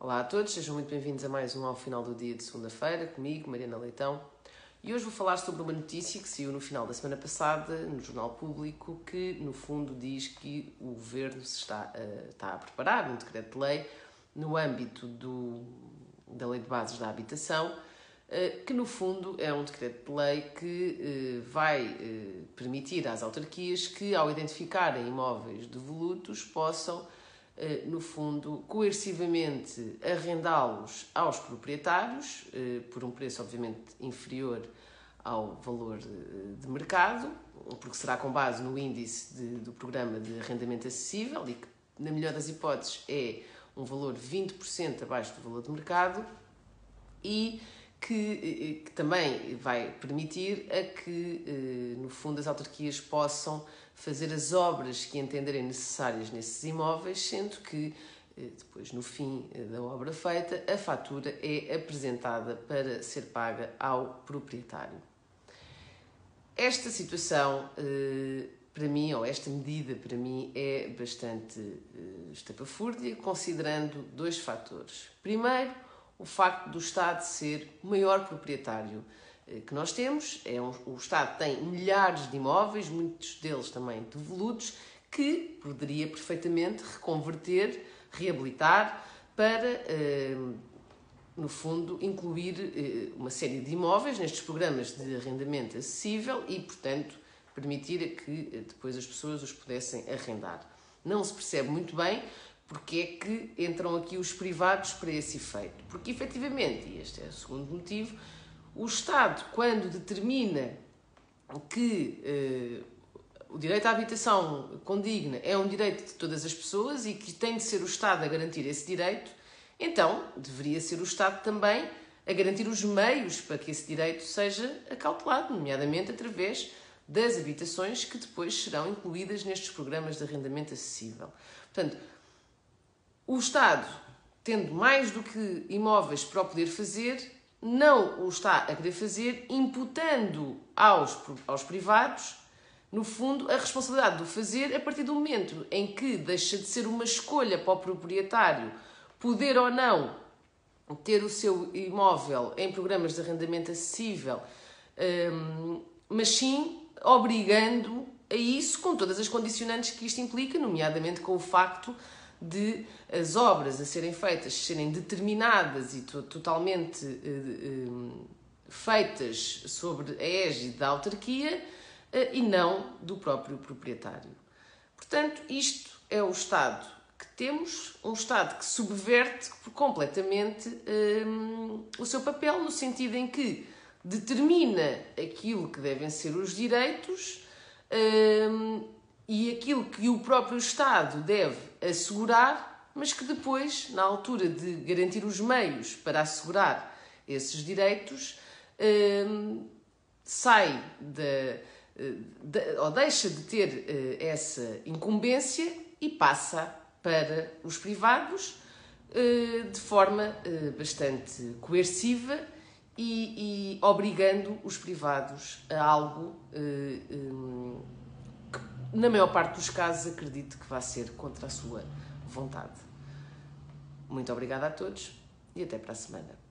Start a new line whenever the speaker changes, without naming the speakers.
Olá a todos, sejam muito bem-vindos a mais um Ao Final do Dia de segunda-feira, comigo, Mariana Leitão. E hoje vou falar sobre uma notícia que saiu no final da semana passada no Jornal Público, que no fundo diz que o Governo se está, uh, está a preparar um decreto de lei no âmbito do, da Lei de Bases da Habitação, uh, que no fundo é um decreto de lei que uh, vai permitir às autarquias que, ao identificarem imóveis devolutos, possam eh, no fundo, coercivamente arrendá-los aos proprietários, eh, por um preço obviamente inferior ao valor de mercado, porque será com base no índice de, do programa de arrendamento acessível e que, na melhor das hipóteses, é um valor 20% abaixo do valor de mercado e que, eh, que, também vai permitir a que, no fundo, as autarquias possam fazer as obras que entenderem necessárias nesses imóveis, sendo que eh, depois, no fim eh, da obra feita, a fatura é apresentada para ser paga ao proprietário. Esta situação, eh, para mim, ou esta medida, para mim, é bastante estapafúrdia, considerando dois fatores. Primeiro, o facto do Estado ser o maior proprietário eh, que nós temos. É um, o Estado tem milhares de imóveis, muitos deles também devolutos, que poderia perfeitamente reconverter, reabilitar para, eh, no fundo, incluir eh, uma série de imóveis nestes programas de arrendamento acessível e, portanto, permitir que depois as pessoas os pudessem arrendar. Não se percebe muito bem porque é que entram aqui os privados para esse efeito. Porque, efetivamente, e este é o segundo motivo, o Estado, quando determina que eh, o direito à habitação condigna é um direito de todas as pessoas e que tem de ser o Estado a garantir esse direito, então deveria ser o Estado também a garantir os meios para que esse direito seja acautelado, nomeadamente através das habitações que depois serão incluídas nestes programas de arrendamento acessível. Portanto, o Estado, tendo mais do que imóveis para o poder fazer, não o está a querer fazer, imputando aos, aos privados, no fundo, a responsabilidade de o fazer a partir do momento em que deixa de ser uma escolha para o proprietário poder ou não ter o seu imóvel em programas de arrendamento acessível, hum, mas sim obrigando a isso com todas as condicionantes que isto implica, nomeadamente com o facto de as obras a serem feitas serem determinadas e totalmente uh, feitas sobre a égide da autarquia uh, e não do próprio proprietário. Portanto, isto é o Estado que temos, um Estado que subverte completamente o seu papel, no sentido em que determina aquilo que devem ser os direitos e aquilo que o próprio Estado deve assegurar, mas que depois, na altura de garantir os meios para assegurar esses direitos, hum, sai de, ou deixa de ter uh, essa incumbência e passa para os privados uh, de forma uh, bastante coerciva e, e, obrigando os privados a algo um, na maior parte dos casos, acredito que vai ser contra a sua vontade. Muito obrigada a todos e até para a semana.